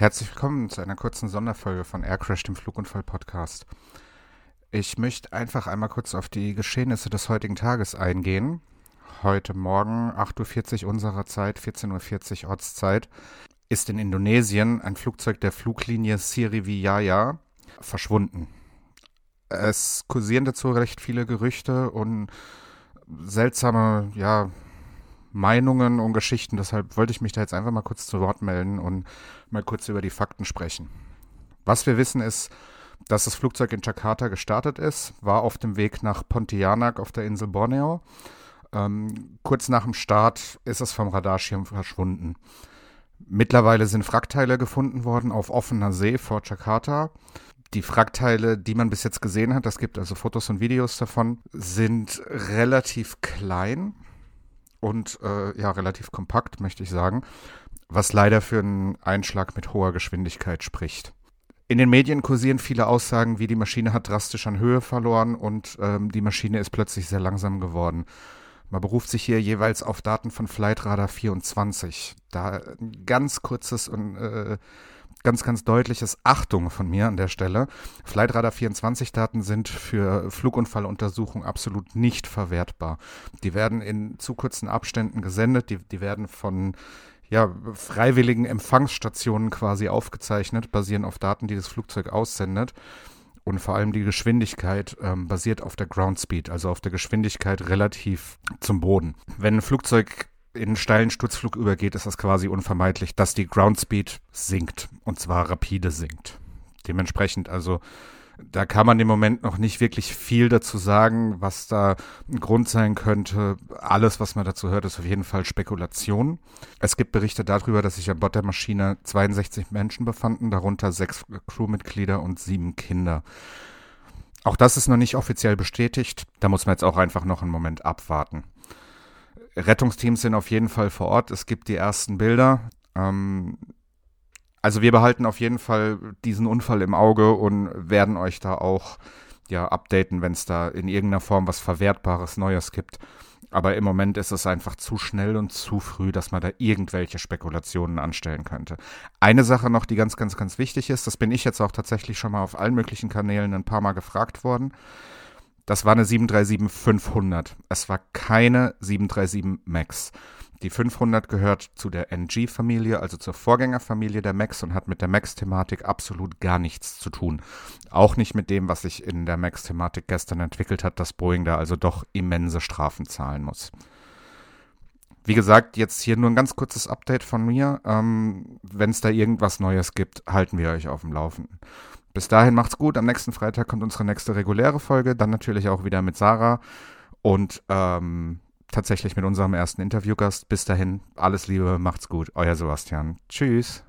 Herzlich willkommen zu einer kurzen Sonderfolge von Aircrash, dem Flugunfall-Podcast. Ich möchte einfach einmal kurz auf die Geschehnisse des heutigen Tages eingehen. Heute Morgen, 8.40 Uhr unserer Zeit, 14.40 Uhr Ortszeit, ist in Indonesien ein Flugzeug der Fluglinie Sriwijaya verschwunden. Es kursieren dazu recht viele Gerüchte und seltsame, ja, Meinungen und Geschichten. Deshalb wollte ich mich da jetzt einfach mal kurz zu Wort melden und mal kurz über die Fakten sprechen. Was wir wissen ist, dass das Flugzeug in Jakarta gestartet ist, war auf dem Weg nach Pontianak auf der Insel Borneo. Ähm, kurz nach dem Start ist es vom Radarschirm verschwunden. Mittlerweile sind Wrackteile gefunden worden auf offener See vor Jakarta. Die Wrackteile, die man bis jetzt gesehen hat, das gibt also Fotos und Videos davon, sind relativ klein und äh, ja, relativ kompakt, möchte ich sagen, was leider für einen Einschlag mit hoher Geschwindigkeit spricht. In den Medien kursieren viele Aussagen, wie die Maschine hat drastisch an Höhe verloren und ähm, die Maschine ist plötzlich sehr langsam geworden. Man beruft sich hier jeweils auf Daten von Flightradar 24. Da ein ganz kurzes und äh, ganz, ganz deutliches Achtung von mir an der Stelle. Flightradar 24 Daten sind für Flugunfalluntersuchungen absolut nicht verwertbar. Die werden in zu kurzen Abständen gesendet, die, die werden von ja, freiwilligen Empfangsstationen quasi aufgezeichnet, basieren auf Daten, die das Flugzeug aussendet. Und vor allem die Geschwindigkeit ähm, basiert auf der Ground Speed, also auf der Geschwindigkeit relativ zum Boden. Wenn ein Flugzeug in steilen Sturzflug übergeht, ist das quasi unvermeidlich, dass die Ground Speed sinkt und zwar rapide sinkt. Dementsprechend also da kann man im Moment noch nicht wirklich viel dazu sagen, was da ein Grund sein könnte. Alles, was man dazu hört, ist auf jeden Fall Spekulation. Es gibt Berichte darüber, dass sich an Bord der Maschine 62 Menschen befanden, darunter sechs Crewmitglieder und sieben Kinder. Auch das ist noch nicht offiziell bestätigt. Da muss man jetzt auch einfach noch einen Moment abwarten. Rettungsteams sind auf jeden Fall vor Ort. Es gibt die ersten Bilder. Ähm, also wir behalten auf jeden Fall diesen Unfall im Auge und werden euch da auch ja updaten, wenn es da in irgendeiner Form was Verwertbares Neues gibt. Aber im Moment ist es einfach zu schnell und zu früh, dass man da irgendwelche Spekulationen anstellen könnte. Eine Sache noch, die ganz, ganz, ganz wichtig ist, das bin ich jetzt auch tatsächlich schon mal auf allen möglichen Kanälen ein paar Mal gefragt worden. Das war eine 737-500. Es war keine 737 MAX. Die 500 gehört zu der NG-Familie, also zur Vorgängerfamilie der MAX und hat mit der MAX-Thematik absolut gar nichts zu tun. Auch nicht mit dem, was sich in der MAX-Thematik gestern entwickelt hat, dass Boeing da also doch immense Strafen zahlen muss. Wie gesagt, jetzt hier nur ein ganz kurzes Update von mir. Ähm, Wenn es da irgendwas Neues gibt, halten wir euch auf dem Laufenden. Bis dahin macht's gut. Am nächsten Freitag kommt unsere nächste reguläre Folge. Dann natürlich auch wieder mit Sarah und ähm, tatsächlich mit unserem ersten Interviewgast. Bis dahin, alles Liebe, macht's gut. Euer Sebastian. Tschüss.